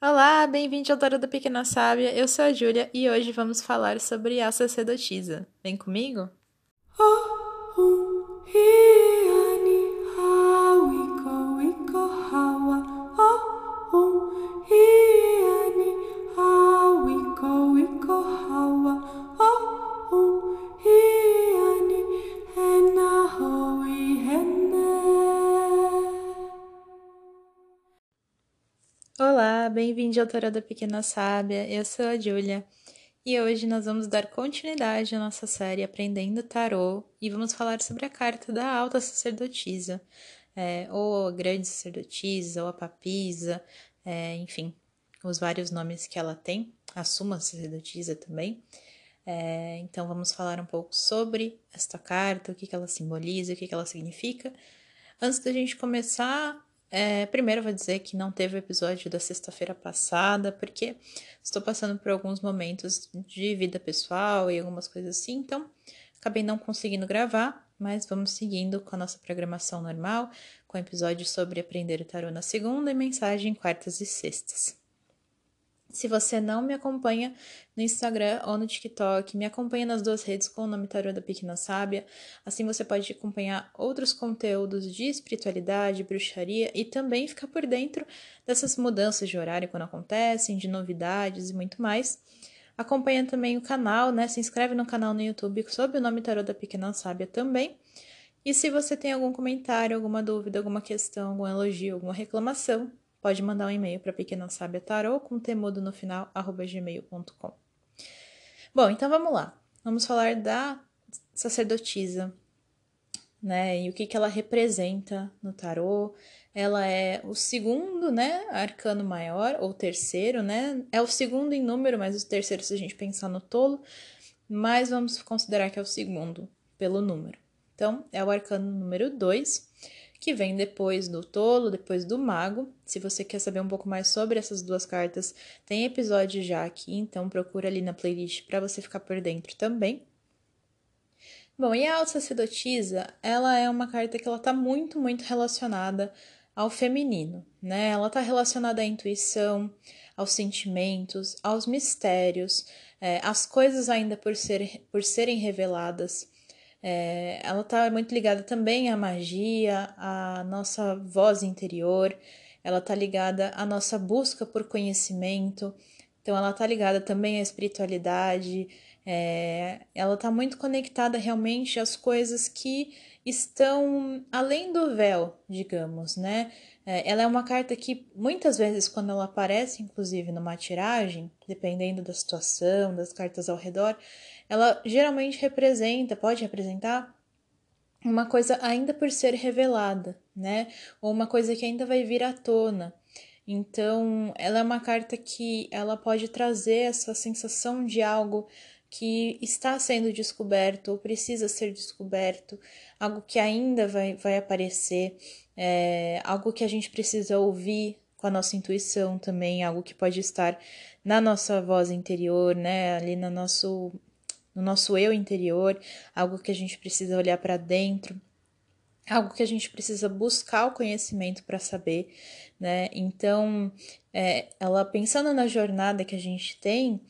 Olá, bem-vindo ao Toro da Pequena Sábia. Eu sou a Júlia e hoje vamos falar sobre a sacerdotisa. Vem comigo? Ao Tarot da Pequena Sábia. Eu sou a Júlia e hoje nós vamos dar continuidade à nossa série Aprendendo Tarot e vamos falar sobre a carta da Alta Sacerdotisa, é, ou a Grande Sacerdotisa, ou a Papisa, é, enfim, os vários nomes que ela tem, a Suma Sacerdotisa também. É, então vamos falar um pouco sobre esta carta, o que, que ela simboliza, o que, que ela significa. Antes da gente começar, é, primeiro, vou dizer que não teve o episódio da sexta-feira passada, porque estou passando por alguns momentos de vida pessoal e algumas coisas assim, então acabei não conseguindo gravar, mas vamos seguindo com a nossa programação normal, com episódios sobre aprender o tarô na segunda e mensagem quartas e sextas. Se você não me acompanha no Instagram ou no TikTok, me acompanha nas duas redes com o nome Tarô da Pequena Sábia. Assim você pode acompanhar outros conteúdos de espiritualidade, bruxaria e também ficar por dentro dessas mudanças de horário quando acontecem, de novidades e muito mais. Acompanha também o canal, né? Se inscreve no canal no YouTube sob o nome Tarô da Pequena Sábia também. E se você tem algum comentário, alguma dúvida, alguma questão, algum elogio, alguma reclamação, pode mandar um e-mail para pequena sábia tarô com temudo no final arroba gmail.com. Bom, então vamos lá. Vamos falar da sacerdotisa, né? E o que, que ela representa no tarô. Ela é o segundo, né? Arcano maior, ou terceiro, né? É o segundo em número, mas o terceiro, se a gente pensar no tolo, mas vamos considerar que é o segundo pelo número. Então, é o arcano número 2 que vem depois do tolo, depois do mago. Se você quer saber um pouco mais sobre essas duas cartas, tem episódio já aqui, então procura ali na playlist para você ficar por dentro também. Bom, e a alta sacerdotisa, ela é uma carta que ela tá muito, muito relacionada ao feminino, né? Ela tá relacionada à intuição, aos sentimentos, aos mistérios, é, às coisas ainda por, ser, por serem reveladas. É, ela está muito ligada também à magia, à nossa voz interior, ela está ligada à nossa busca por conhecimento, então ela está ligada também à espiritualidade, é, ela está muito conectada realmente às coisas que estão além do véu, digamos, né? É, ela é uma carta que muitas vezes, quando ela aparece, inclusive numa tiragem, dependendo da situação, das cartas ao redor, ela geralmente representa, pode representar uma coisa ainda por ser revelada, né? Ou uma coisa que ainda vai vir à tona. Então, ela é uma carta que ela pode trazer essa sensação de algo que está sendo descoberto ou precisa ser descoberto, algo que ainda vai, vai aparecer, é, algo que a gente precisa ouvir com a nossa intuição também, algo que pode estar na nossa voz interior, né, ali no nosso no nosso eu interior, algo que a gente precisa olhar para dentro, algo que a gente precisa buscar o conhecimento para saber, né? Então, é, ela pensando na jornada que a gente tem,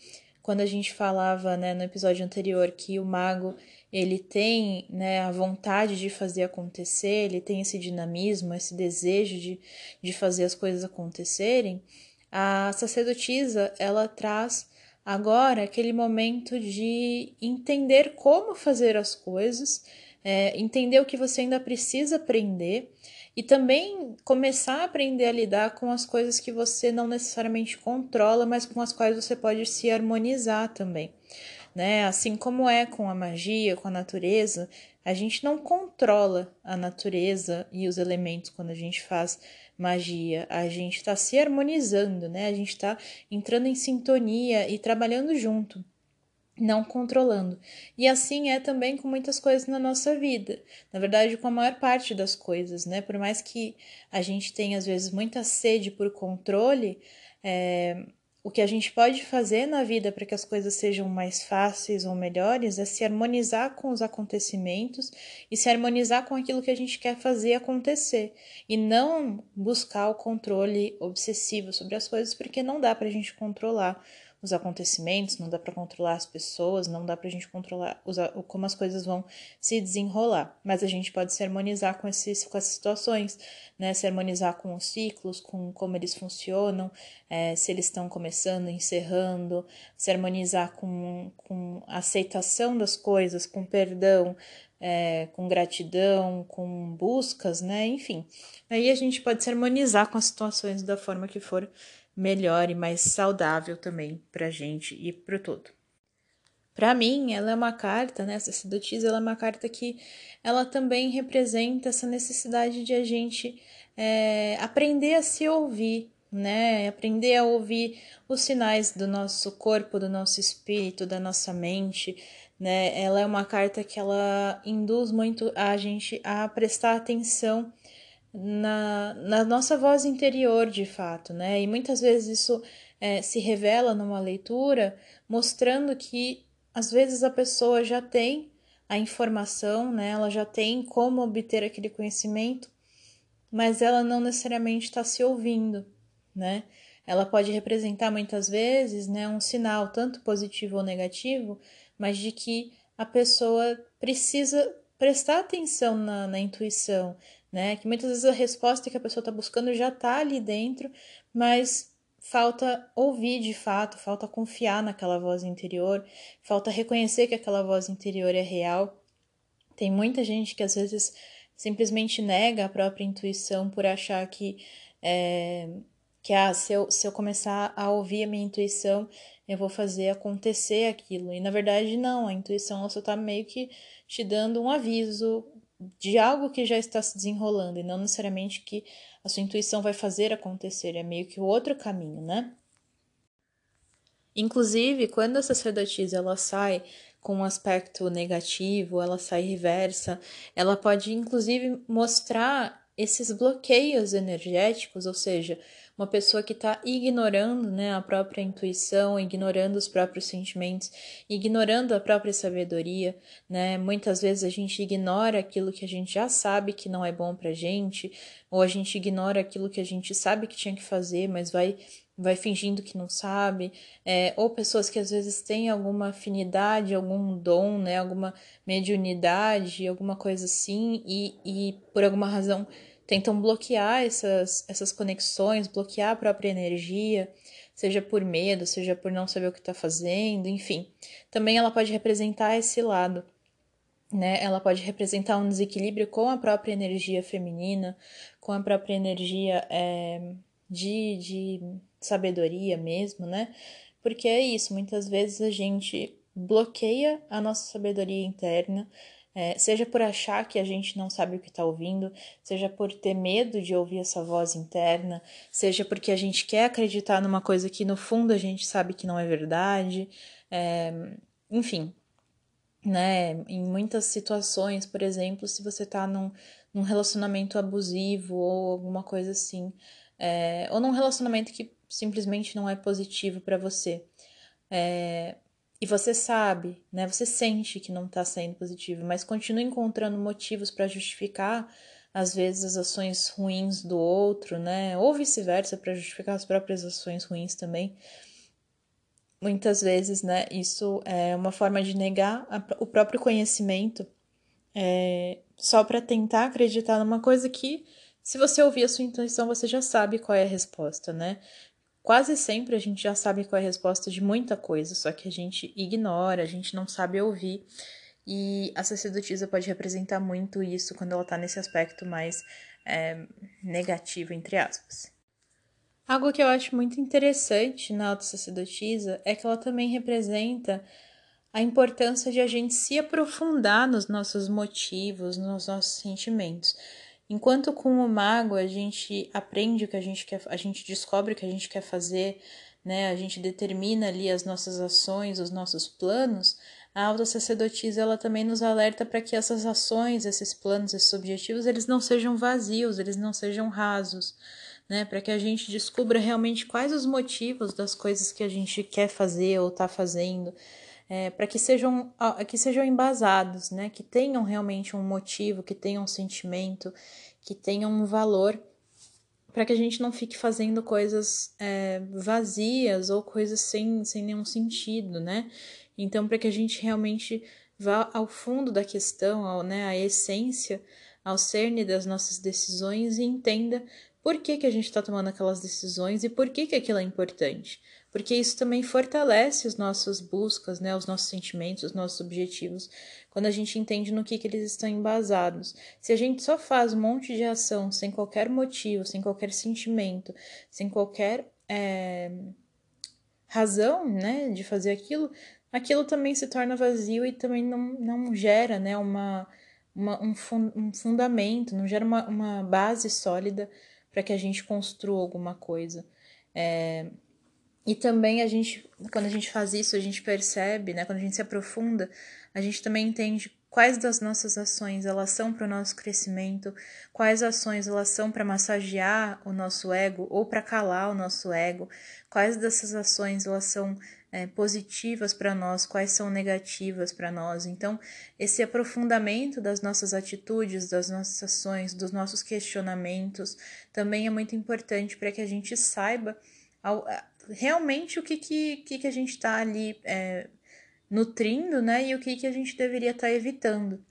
quando a gente falava, né, no episódio anterior que o mago ele tem né, a vontade de fazer acontecer, ele tem esse dinamismo, esse desejo de, de fazer as coisas acontecerem, a sacerdotisa ela traz Agora, aquele momento de entender como fazer as coisas, é, entender o que você ainda precisa aprender e também começar a aprender a lidar com as coisas que você não necessariamente controla, mas com as quais você pode se harmonizar também. Né? Assim como é com a magia, com a natureza, a gente não controla a natureza e os elementos quando a gente faz magia, a gente está se harmonizando, né? A gente está entrando em sintonia e trabalhando junto, não controlando. E assim é também com muitas coisas na nossa vida. Na verdade, com a maior parte das coisas, né? Por mais que a gente tenha às vezes muita sede por controle, é, O que a gente pode fazer na vida para que as coisas sejam mais fáceis ou melhores é se harmonizar com os acontecimentos e se harmonizar com aquilo que a gente quer fazer acontecer. E não buscar o controle obsessivo sobre as coisas, porque não dá para a gente controlar os acontecimentos, não dá para controlar as pessoas, não dá para a gente controlar os, como as coisas vão se desenrolar, mas a gente pode se harmonizar com, esses, com essas situações, né? Se harmonizar com os ciclos, com como eles funcionam, é, se eles estão começando, encerrando, se harmonizar com, com aceitação das coisas, com perdão, é, com gratidão, com buscas, né? Enfim, aí a gente pode se harmonizar com as situações da forma que for melhor e mais saudável também para a gente e para o todo. Para mim, ela é uma carta, né? Essa sacerdotisa, ela é uma carta que ela também representa essa necessidade de a gente é, aprender a se ouvir, né? Aprender a ouvir os sinais do nosso corpo, do nosso espírito, da nossa mente, né? Ela é uma carta que ela induz muito a gente a prestar atenção na, na nossa voz interior, de fato, né? E muitas vezes isso é, se revela numa leitura, mostrando que às vezes a pessoa já tem a informação, né? Ela já tem como obter aquele conhecimento, mas ela não necessariamente está se ouvindo, né? Ela pode representar muitas vezes, né, um sinal tanto positivo ou negativo, mas de que a pessoa precisa prestar atenção na, na intuição, né? Que muitas vezes a resposta que a pessoa está buscando já está ali dentro, mas falta ouvir de fato, falta confiar naquela voz interior, falta reconhecer que aquela voz interior é real. Tem muita gente que às vezes simplesmente nega a própria intuição por achar que é, que ah, se eu, se eu começar a ouvir a minha intuição, eu vou fazer acontecer aquilo. E na verdade, não, a intuição só está meio que te dando um aviso de algo que já está se desenrolando e não necessariamente que a sua intuição vai fazer acontecer, é meio que o outro caminho, né? Inclusive, quando a sacerdotisa ela sai com um aspecto negativo, ela sai reversa, ela pode inclusive mostrar esses bloqueios energéticos, ou seja, uma pessoa que está ignorando né, a própria intuição, ignorando os próprios sentimentos, ignorando a própria sabedoria, né? Muitas vezes a gente ignora aquilo que a gente já sabe que não é bom pra gente, ou a gente ignora aquilo que a gente sabe que tinha que fazer, mas vai vai fingindo que não sabe, é, ou pessoas que às vezes têm alguma afinidade, algum dom, né, alguma mediunidade, alguma coisa assim, e, e por alguma razão tentam bloquear essas, essas conexões, bloquear a própria energia, seja por medo, seja por não saber o que está fazendo, enfim. Também ela pode representar esse lado, né? Ela pode representar um desequilíbrio com a própria energia feminina, com a própria energia é, de, de sabedoria mesmo, né? Porque é isso, muitas vezes a gente bloqueia a nossa sabedoria interna, é, seja por achar que a gente não sabe o que está ouvindo, seja por ter medo de ouvir essa voz interna, seja porque a gente quer acreditar numa coisa que no fundo a gente sabe que não é verdade, é, enfim, né? Em muitas situações, por exemplo, se você está num, num relacionamento abusivo ou alguma coisa assim, é, ou num relacionamento que simplesmente não é positivo para você. É, e você sabe, né? Você sente que não está sendo positivo, mas continua encontrando motivos para justificar às vezes as ações ruins do outro, né? Ou vice-versa para justificar as próprias ações ruins também. Muitas vezes, né? Isso é uma forma de negar a, o próprio conhecimento, é, só para tentar acreditar numa coisa que, se você ouvir a sua intuição, você já sabe qual é a resposta, né? Quase sempre a gente já sabe qual é a resposta de muita coisa, só que a gente ignora, a gente não sabe ouvir. E a sacerdotisa pode representar muito isso quando ela está nesse aspecto mais é, negativo, entre aspas. Algo que eu acho muito interessante na auto-sacerdotisa é que ela também representa a importância de a gente se aprofundar nos nossos motivos, nos nossos sentimentos. Enquanto com o mago a gente aprende o que a gente quer, a gente descobre o que a gente quer fazer, né? A gente determina ali as nossas ações, os nossos planos. A alta sacerdotisa ela também nos alerta para que essas ações, esses planos, esses objetivos, eles não sejam vazios, eles não sejam rasos, né? Para que a gente descubra realmente quais os motivos das coisas que a gente quer fazer ou está fazendo. É, para que sejam, que sejam embasados, né? Que tenham realmente um motivo, que tenham um sentimento, que tenham um valor, para que a gente não fique fazendo coisas é, vazias ou coisas sem, sem nenhum sentido, né? Então, para que a gente realmente vá ao fundo da questão, ao, né, à essência, ao cerne das nossas decisões e entenda por que, que a gente está tomando aquelas decisões e por que, que aquilo é importante. Porque isso também fortalece as nossas buscas, né, os nossos sentimentos, os nossos objetivos, quando a gente entende no que, que eles estão embasados. Se a gente só faz um monte de ação sem qualquer motivo, sem qualquer sentimento, sem qualquer é, razão né, de fazer aquilo, aquilo também se torna vazio e também não, não gera né, uma, uma um, fun um fundamento, não gera uma, uma base sólida para que a gente construa alguma coisa. É, e também a gente, quando a gente faz isso, a gente percebe, né, quando a gente se aprofunda, a gente também entende quais das nossas ações elas são para o nosso crescimento, quais ações elas são para massagear o nosso ego ou para calar o nosso ego, quais dessas ações elas são é, positivas para nós, quais são negativas para nós. Então, esse aprofundamento das nossas atitudes, das nossas ações, dos nossos questionamentos, também é muito importante para que a gente saiba ao, realmente o que, que, que a gente está ali é, nutrindo, né? E o que, que a gente deveria estar tá evitando.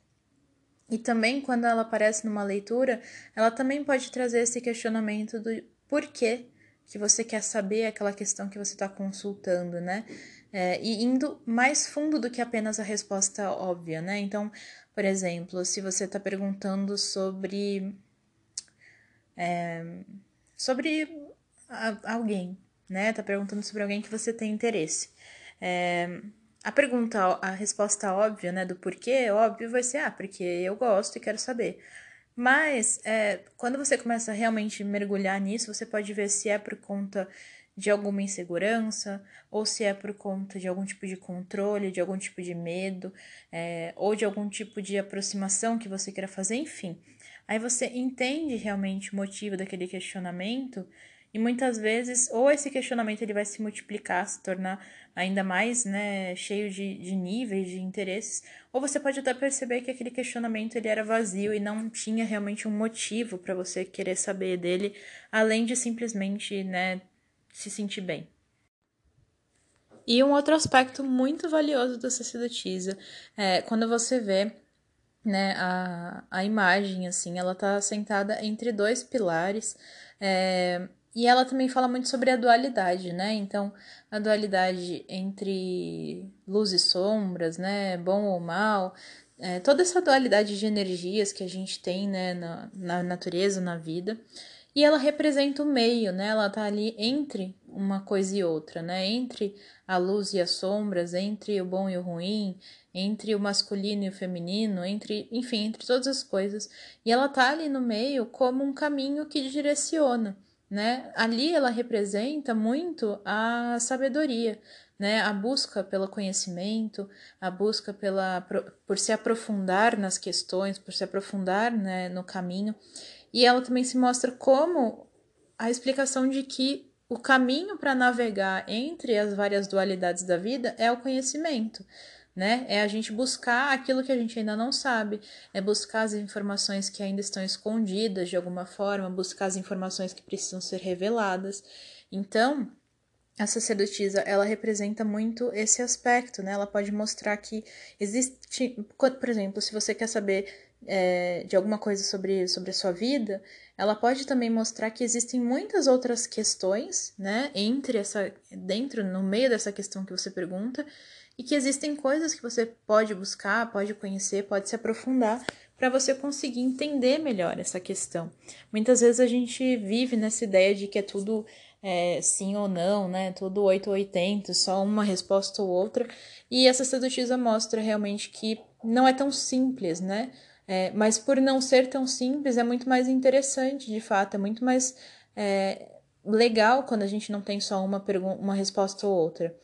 E também, quando ela aparece numa leitura, ela também pode trazer esse questionamento do porquê que você quer saber aquela questão que você está consultando, né? É, e indo mais fundo do que apenas a resposta óbvia, né? Então, por exemplo, se você está perguntando sobre. É, sobre a, alguém, né? Tá perguntando sobre alguém que você tem interesse. É, a pergunta, a resposta óbvia, né, do porquê, óbvio, vai ser, ah, porque eu gosto e quero saber. Mas, é, quando você começa a realmente mergulhar nisso, você pode ver se é por conta de alguma insegurança, ou se é por conta de algum tipo de controle, de algum tipo de medo, é, ou de algum tipo de aproximação que você queira fazer, enfim. Aí você entende realmente o motivo daquele questionamento e muitas vezes, ou esse questionamento ele vai se multiplicar, se tornar ainda mais né, cheio de, de níveis, de interesses, ou você pode até perceber que aquele questionamento ele era vazio e não tinha realmente um motivo para você querer saber dele, além de simplesmente né, se sentir bem. E um outro aspecto muito valioso da sacerdotisa é quando você vê né, a, a imagem, assim, ela tá sentada entre dois pilares, é, e ela também fala muito sobre a dualidade, né? Então, a dualidade entre luz e sombras, né? Bom ou mal, é, toda essa dualidade de energias que a gente tem, né? Na, na natureza, na vida. E ela representa o meio, né? Ela tá ali entre uma coisa e outra, né? Entre a luz e as sombras, entre o bom e o ruim, entre o masculino e o feminino, entre, enfim, entre todas as coisas. E ela tá ali no meio como um caminho que direciona né? Ali ela representa muito a sabedoria, né? A busca pelo conhecimento, a busca pela por se aprofundar nas questões, por se aprofundar, né, no caminho. E ela também se mostra como a explicação de que o caminho para navegar entre as várias dualidades da vida é o conhecimento né? É a gente buscar aquilo que a gente ainda não sabe, é buscar as informações que ainda estão escondidas de alguma forma, buscar as informações que precisam ser reveladas. Então, a sacerdotisa, ela representa muito esse aspecto, né? Ela pode mostrar que existe, por exemplo, se você quer saber é, de alguma coisa sobre, sobre a sua vida, ela pode também mostrar que existem muitas outras questões, né? Entre essa, dentro, no meio dessa questão que você pergunta, e que existem coisas que você pode buscar, pode conhecer, pode se aprofundar para você conseguir entender melhor essa questão. Muitas vezes a gente vive nessa ideia de que é tudo é, sim ou não, né? Tudo 8 ou 80, só uma resposta ou outra. E essa sacerdotisa mostra realmente que não é tão simples, né? É, mas por não ser tão simples, é muito mais interessante, de fato, é muito mais é, legal quando a gente não tem só uma, uma resposta ou outra.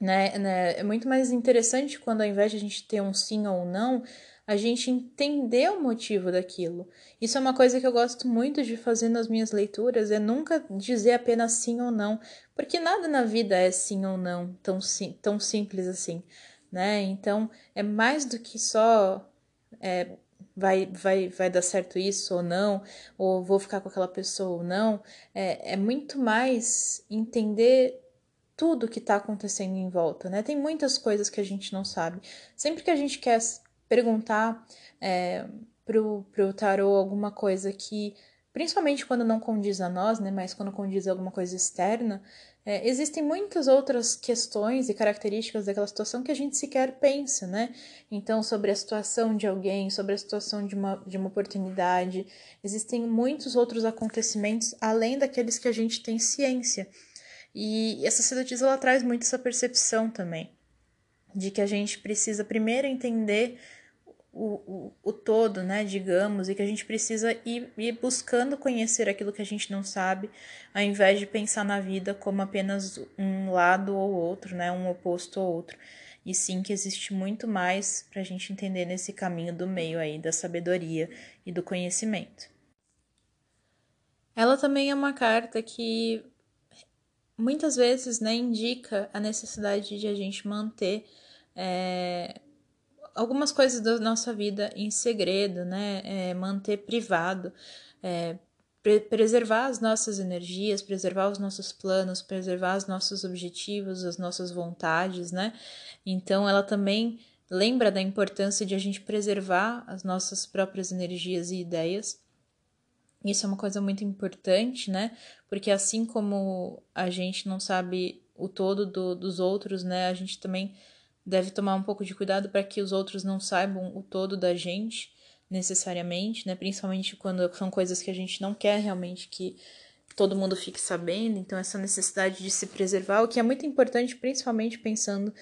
Né, né? É muito mais interessante quando ao invés de a gente ter um sim ou um não, a gente entender o motivo daquilo. Isso é uma coisa que eu gosto muito de fazer nas minhas leituras, é nunca dizer apenas sim ou não, porque nada na vida é sim ou não, tão, sim, tão simples assim, né? Então, é mais do que só é, vai, vai, vai dar certo isso ou não, ou vou ficar com aquela pessoa ou não, é, é muito mais entender tudo que está acontecendo em volta, né? Tem muitas coisas que a gente não sabe. Sempre que a gente quer perguntar é, pro, pro tarô alguma coisa que, principalmente quando não condiz a nós, né, mas quando condiz alguma coisa externa, é, existem muitas outras questões e características daquela situação que a gente sequer pensa, né? Então, sobre a situação de alguém, sobre a situação de uma, de uma oportunidade, existem muitos outros acontecimentos além daqueles que a gente tem ciência. E essa sacerdotisa ela traz muito essa percepção também, de que a gente precisa primeiro entender o, o, o todo, né, digamos, e que a gente precisa ir, ir buscando conhecer aquilo que a gente não sabe, ao invés de pensar na vida como apenas um lado ou outro, né, um oposto ou outro. E sim que existe muito mais para a gente entender nesse caminho do meio aí da sabedoria e do conhecimento. Ela também é uma carta que muitas vezes né, indica a necessidade de a gente manter é, algumas coisas da nossa vida em segredo, né? É, manter privado, é, pre preservar as nossas energias, preservar os nossos planos, preservar os nossos objetivos, as nossas vontades, né? Então, ela também lembra da importância de a gente preservar as nossas próprias energias e ideias. Isso é uma coisa muito importante, né? Porque assim como a gente não sabe o todo do, dos outros, né? A gente também deve tomar um pouco de cuidado para que os outros não saibam o todo da gente necessariamente, né? Principalmente quando são coisas que a gente não quer realmente que todo mundo fique sabendo. Então, essa necessidade de se preservar, o que é muito importante, principalmente pensando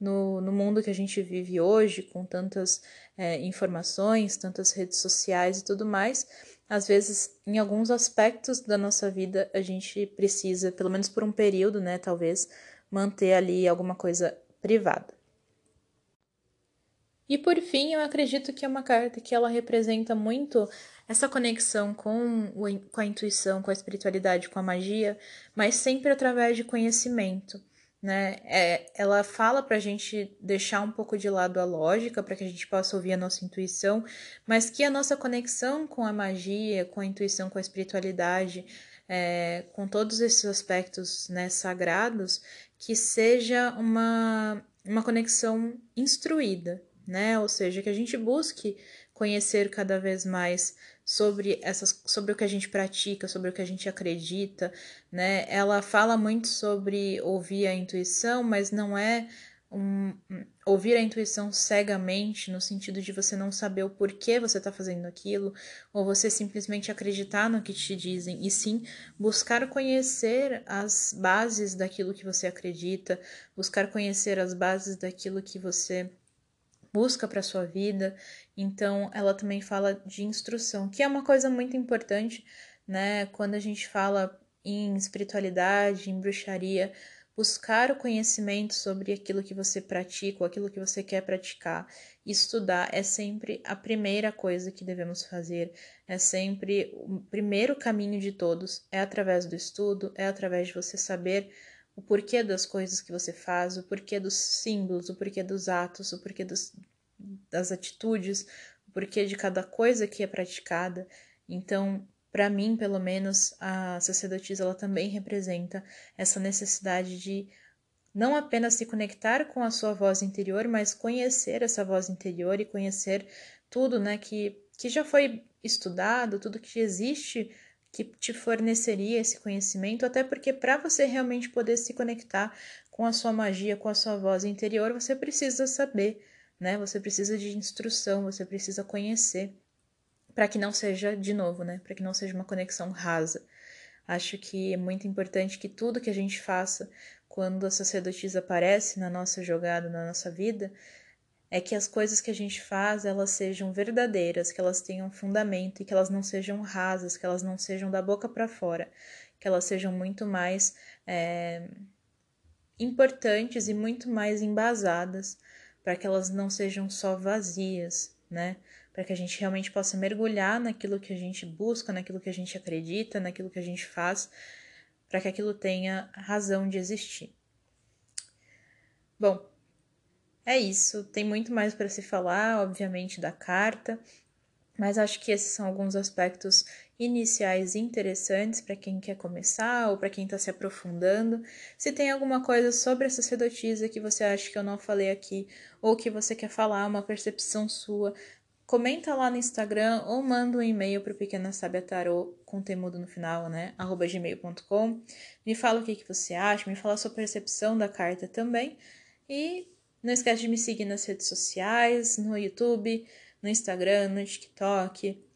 no, no mundo que a gente vive hoje, com tantas é, informações, tantas redes sociais e tudo mais. Às vezes, em alguns aspectos da nossa vida, a gente precisa, pelo menos por um período, né, talvez, manter ali alguma coisa privada. E por fim, eu acredito que é uma carta que ela representa muito essa conexão com, o, com a intuição, com a espiritualidade, com a magia, mas sempre através de conhecimento. Né? É, ela fala para a gente deixar um pouco de lado a lógica, para que a gente possa ouvir a nossa intuição, mas que a nossa conexão com a magia, com a intuição, com a espiritualidade, é, com todos esses aspectos né, sagrados, que seja uma, uma conexão instruída, né? Ou seja, que a gente busque conhecer cada vez mais sobre essas sobre o que a gente pratica, sobre o que a gente acredita, né? Ela fala muito sobre ouvir a intuição, mas não é um, ouvir a intuição cegamente, no sentido de você não saber o porquê você está fazendo aquilo, ou você simplesmente acreditar no que te dizem, e sim buscar conhecer as bases daquilo que você acredita, buscar conhecer as bases daquilo que você busca para sua vida. Então, ela também fala de instrução, que é uma coisa muito importante, né? Quando a gente fala em espiritualidade, em bruxaria, buscar o conhecimento sobre aquilo que você pratica, ou aquilo que você quer praticar. Estudar é sempre a primeira coisa que devemos fazer, é sempre o primeiro caminho de todos, é através do estudo, é através de você saber o porquê das coisas que você faz, o porquê dos símbolos, o porquê dos atos, o porquê dos, das atitudes, o porquê de cada coisa que é praticada. Então, para mim, pelo menos, a sacerdotisa ela também representa essa necessidade de não apenas se conectar com a sua voz interior, mas conhecer essa voz interior e conhecer tudo, né, que, que já foi estudado, tudo que existe que te forneceria esse conhecimento, até porque para você realmente poder se conectar com a sua magia, com a sua voz interior, você precisa saber, né? Você precisa de instrução, você precisa conhecer, para que não seja de novo, né? Para que não seja uma conexão rasa. Acho que é muito importante que tudo que a gente faça quando a sacerdotisa aparece na nossa jogada, na nossa vida, é que as coisas que a gente faz elas sejam verdadeiras, que elas tenham fundamento e que elas não sejam rasas, que elas não sejam da boca para fora, que elas sejam muito mais é, importantes e muito mais embasadas, para que elas não sejam só vazias, né? Para que a gente realmente possa mergulhar naquilo que a gente busca, naquilo que a gente acredita, naquilo que a gente faz, para que aquilo tenha razão de existir. Bom, é isso. Tem muito mais para se falar, obviamente, da carta, mas acho que esses são alguns aspectos iniciais interessantes para quem quer começar ou para quem está se aprofundando. Se tem alguma coisa sobre a sacerdotisa que você acha que eu não falei aqui ou que você quer falar, uma percepção sua, comenta lá no Instagram ou manda um e-mail para o Pequena Sábia Tarô com temudo no final, né? arroba gmail.com. Me fala o que, que você acha, me fala a sua percepção da carta também. E não esquece de me seguir nas redes sociais, no YouTube, no Instagram, no TikTok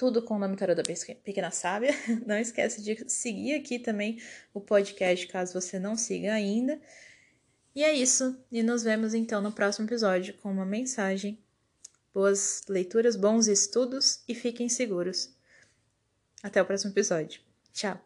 tudo com o nome Tarô da Pequena Sábia. Não esquece de seguir aqui também o podcast, caso você não siga ainda. E é isso, e nos vemos então no próximo episódio com uma mensagem. Boas leituras, bons estudos e fiquem seguros. Até o próximo episódio. Tchau!